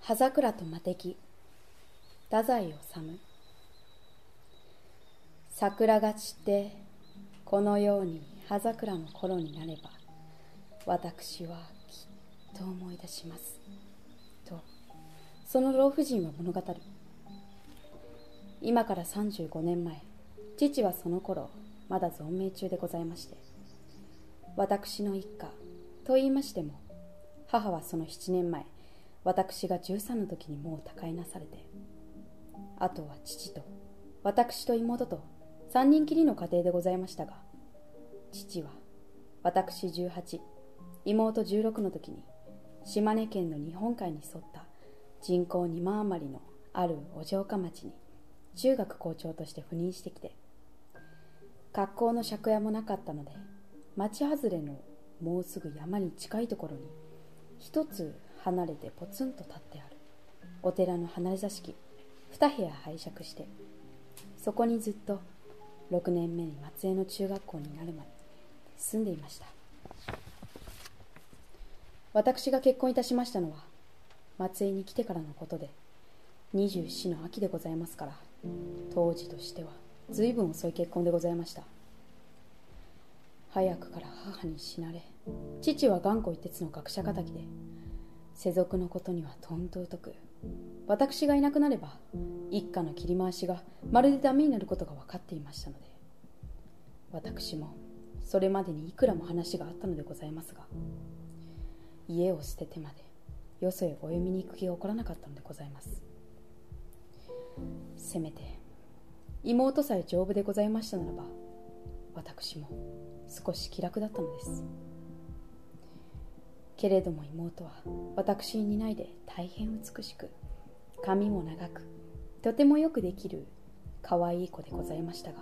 葉桜と魔敵太宰治。桜が散ってこのように葉桜の頃になれば私はきっと思い出します。とその老婦人は物語る。今から35年前父はその頃まだ存命中でございまして私の一家と言いましても母はその7年前私が13の時にもう他界なされてあとは父と私と妹と3人きりの家庭でございましたが父は私18妹16の時に島根県の日本海に沿った人口2万余りのあるお城下町に中学校長として赴任してきて学校の借家もなかったので町外れのもうすぐ山に近いところに一つ離れてポツンと立ってある。お寺の離れ座敷。2部屋拝借して。そこにずっと6年目に松江の中学校になるまで住んでいました。私が結婚いたしましたのは松江に来てからのことで24の秋でございますから当時としては随分遅い結婚でございました。早くから母に死なれ父は頑固一徹の学者敵で世俗のことにはとんと疎く私がいなくなれば一家の切り回しがまるでダメになることが分かっていましたので私もそれまでにいくらも話があったのでございますが家を捨ててまでよそへお読みに行く気が起こらなかったのでございます。せめて妹さえ丈夫でございましたならば私も少し気楽だったのです。けれども妹は私に担いで大変美しく髪も長くとてもよくできる可愛い子でございましたが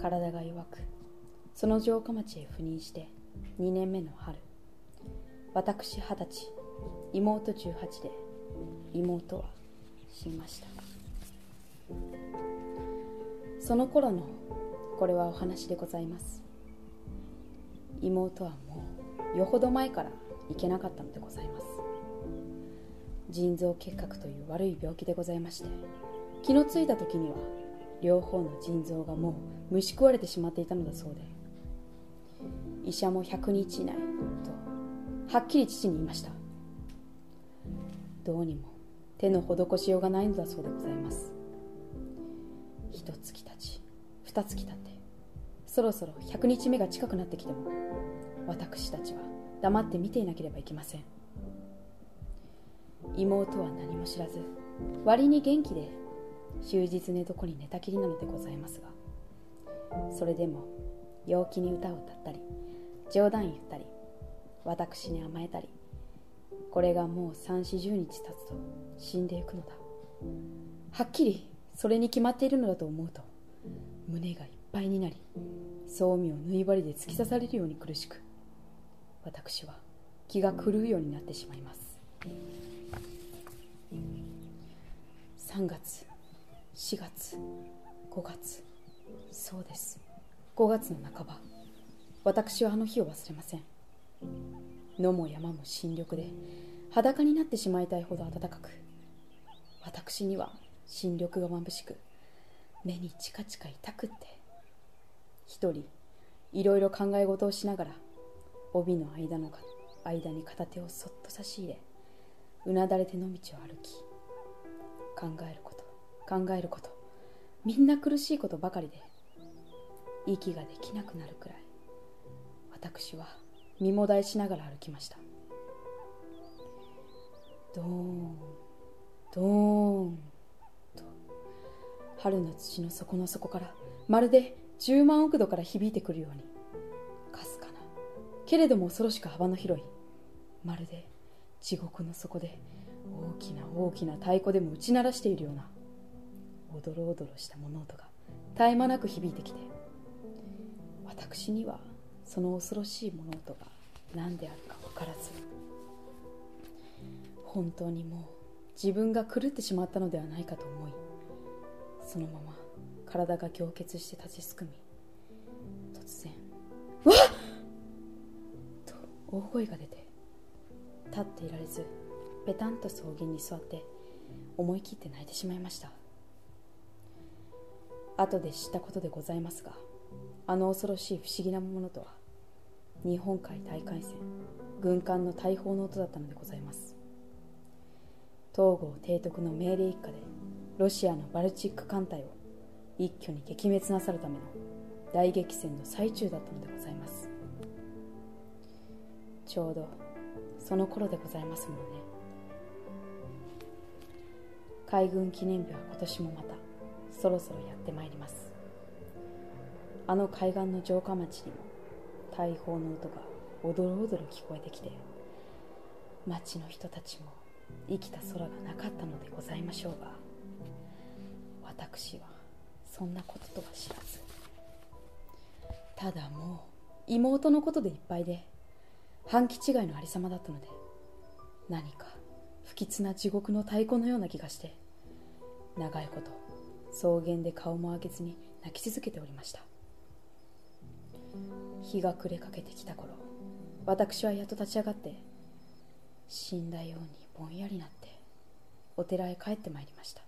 体が弱くその城下町へ赴任して2年目の春私二十歳妹18で妹は死にました。その頃のこれはお話でございます。妹はもうよほど前から行けなかったのでございます。腎臓結核という悪い病気でございまして気のついた時には両方の腎臓がもう虫食われてしまっていたのだそうで医者も100日以内とはっきり父に言いました。どうにも手の施しようがないのだそうでございます。一月たち二月たってそろそろ100日目が近くなってきても私たちは黙って見ていなければいけません。妹は何も知らず割に元気で終日寝床に寝たきりなのでございますがそれでも陽気に歌を歌ったり冗談言ったり私に甘えたりこれがもう三四十日経つと死んでいくのだ。はっきりそれに決まっているのだと思うと胸がいっぱいになりそうみを縫い針で突き刺されるように苦しく私は気が狂うようになってしまいます。3月4月5月。そうです。5月の半ば。私はあの日を忘れません。野も山も新緑で裸になってしまいたいほど暖かく。私には新緑が眩しく目にチカチカ痛くって。一人いろいろ考え事をしながら帯の間の間に片手をそっと差し入れうなだれての道を歩き考えること考えること。みんな苦しいことばかりで息ができなくなるくらい私は身もだえしながら歩きました。ドーンドーンと春の土の底の底からまるで10万億度から響いてくるようにけれども恐ろしく幅の広い。まるで地獄の底で大きな大きな太鼓でも打ち鳴らしているようなおどろおどろした物音が絶え間なく響いてきて私にはその恐ろしい物音が何であるか分からず本当にもう自分が狂ってしまったのではないかと思いそのまま体が凝結して立ちすくみ大声が出て立っていられずペタンと草原に座って思い切って泣いてしまいました。後で知ったことでございますがあの恐ろしい不思議なものとは日本海大海戦軍艦の大砲の音だったのでございます。東郷提督の命令一家でロシアのバルチック艦隊を一挙に撃滅なさるための大激戦の最中だったのでございます。ちょうどその頃でございますものね。海軍記念日は今年もまたそろそろやってまいります。あの海岸の城下町にも大砲の音がおどろおどろ聞こえてきて町の人たちも生きた空がなかったのでございましょうが私はそんなこととは知らずただもう妹のことでいっぱいで半期違いのありさまだったので何か不吉な地獄の太鼓のような気がして長いこと草原で顔も上げずに泣き続けておりました。日が暮れかけてきた頃私はやっと立ち上がって死んだようにぼんやりなってお寺へ帰ってまいりました。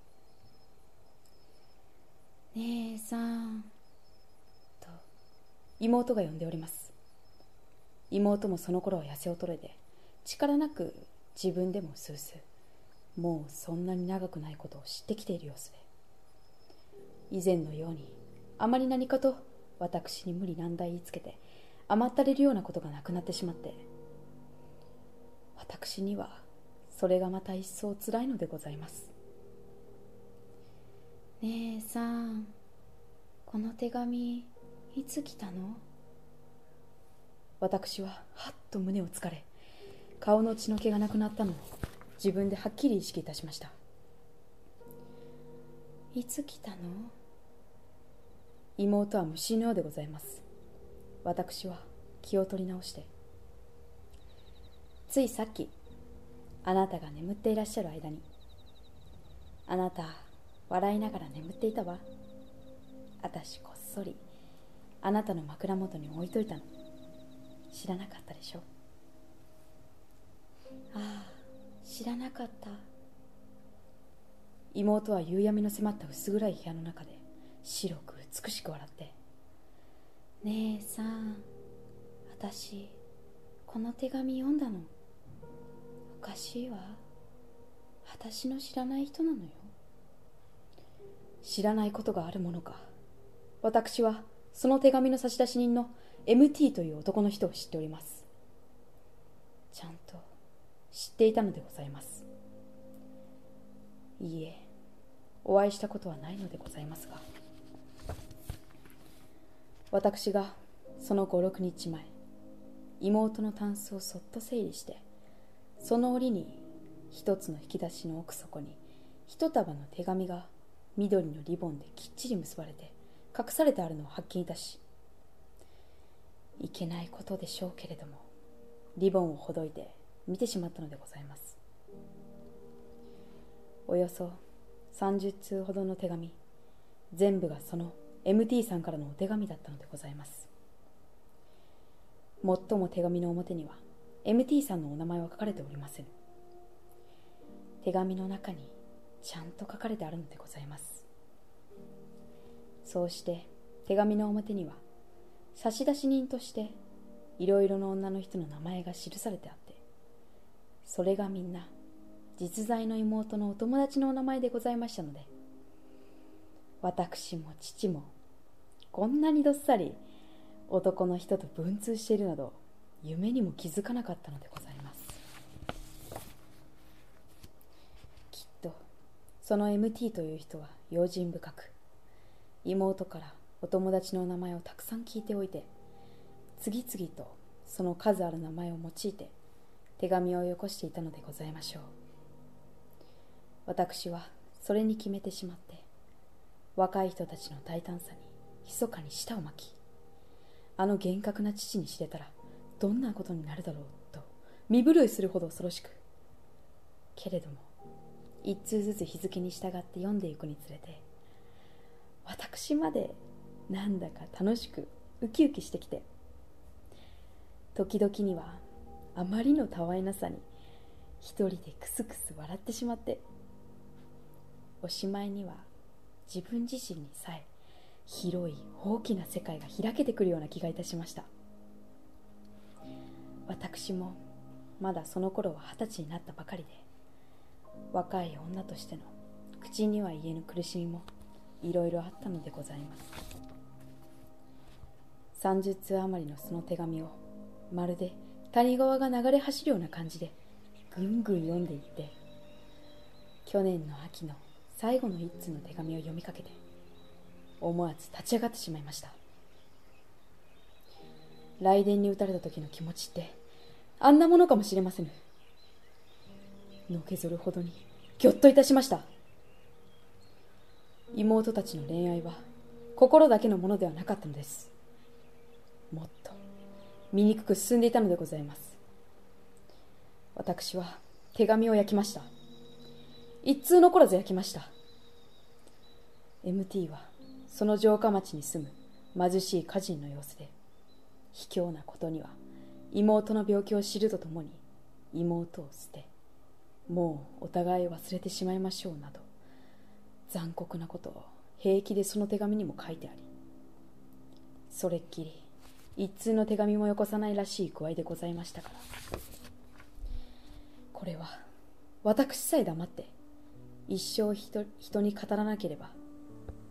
姉さんと妹が呼んでおります。妹もその頃は痩せ衰えで力なく自分でもスースー。もうそんなに長くないことを知ってきている様子で。以前のようにあまり何かと私に無理難題言いつけて甘ったれるようなことがなくなってしまって私にはそれがまた一層つらいのでございます。姉さんこの手紙いつ来たの？私ははっと胸をつかれ顔の血の気がなくなったのを自分ではっきり意識いたしました。いつ来たの？妹は虫のようでございます。私は気を取り直して。ついさっきあなたが眠っていらっしゃる間にあなた笑いながら眠っていたわ。私こっそりあなたの枕元に置いといたの。知らなかったでしょ？ああ知らなかった。妹は夕闇の迫った薄暗い部屋の中で白く美しく笑って「姉さん私この手紙読んだの。おかしいわ。私の知らない人なのよ。知らないことがあるものか。私はその手紙の差出人の MT という男の人を知っております。ちゃんと知っていたのでございます。いいえお会いしたことはないのでございますが。私がその56日前妹のタンスをそっと整理してその折に一つの引き出しの奥底に一束の手紙が緑のリボンできっちり結ばれて隠されてあるのを発見いたしいけないことでしょうけれどもリボンをほどいて見てしまったのでございます。およそ30通ほどの手紙全部がその MT さんからのお手紙だったのでございます。もっとも手紙の表には MT さんのお名前は書かれておりません。手紙の中にちゃんと書かれてあるのでございます。そうして手紙の表には差出人としていろいろな女の人の名前が記されてあってそれがみんな実在の妹のお友達のお名前でございましたので私も父もこんなにどっさり男の人と文通しているなど夢にも気づかなかったのでございます。きっとその MT という人は用心深く妹からお友達の名前をたくさん聞いておいて次々とその数ある名前を用いて手紙をよこしていたのでございましょう。私はそれに決めてしまって若い人たちの大胆さに密かに舌を巻きあの厳格な父に知れたらどんなことになるだろうと身震いするほど恐ろしく。けれども一通ずつ日付に従って読んでいくにつれて私までなんだか楽しくウキウキしてきて。時々にはあまりのたわいなさに一人でクスクス笑ってしまって。おしまいには自分自身にさえ広い大きな世界が開けてくるような気がいたしました。私もまだその頃は二十歳になったばかりで若い女としての口には言えぬ苦しみもいろいろあったのでございます。30通余りのその手紙をまるで谷川が流れ走るような感じでぐんぐん読んでいって去年の秋の最後の一通の手紙を読みかけて思わず立ち上がってしまいました。雷電に打たれた時の気持ちってあんなものかもしれませぬ。のけぞるほどにぎょっといたしました。妹たちの恋愛は心だけのものではなかったのです。醜く進んでいたのでございます。私は手紙を焼きました。一通残らず焼きました。MT はその城下町に住む貧しい家人の様子で卑怯なことには妹の病気を知るとともに妹を捨てもうお互い忘れてしまいましょうなど残酷なことを平気でその手紙にも書いてありそれっきり一通の手紙もよこさないらしい具合でございましたから。これは私さえ黙って一生人人に語らなければ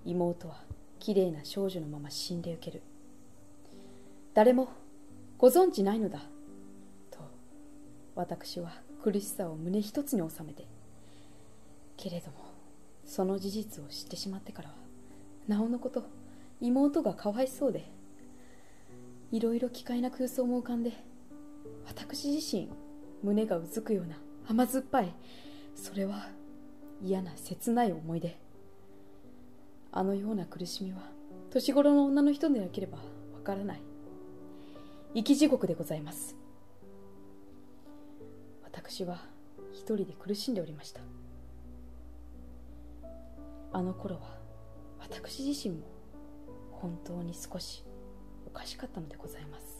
妹はきれいな少女のまま死んでゆける。誰もご存知ないのだと私は苦しさを胸一つに収めてけれどもその事実を知ってしまってからはなおのこと妹がかわいそうでいろいろ奇怪な空想も浮かんで私自身胸がうずくような甘酸っぱいそれは嫌な切ない思い出。あのような苦しみは年頃の女の人でなければわからない。生き地獄でございます。私は一人で苦しんでおりました。あの頃は私自身も本当に少しかしかったのでございます。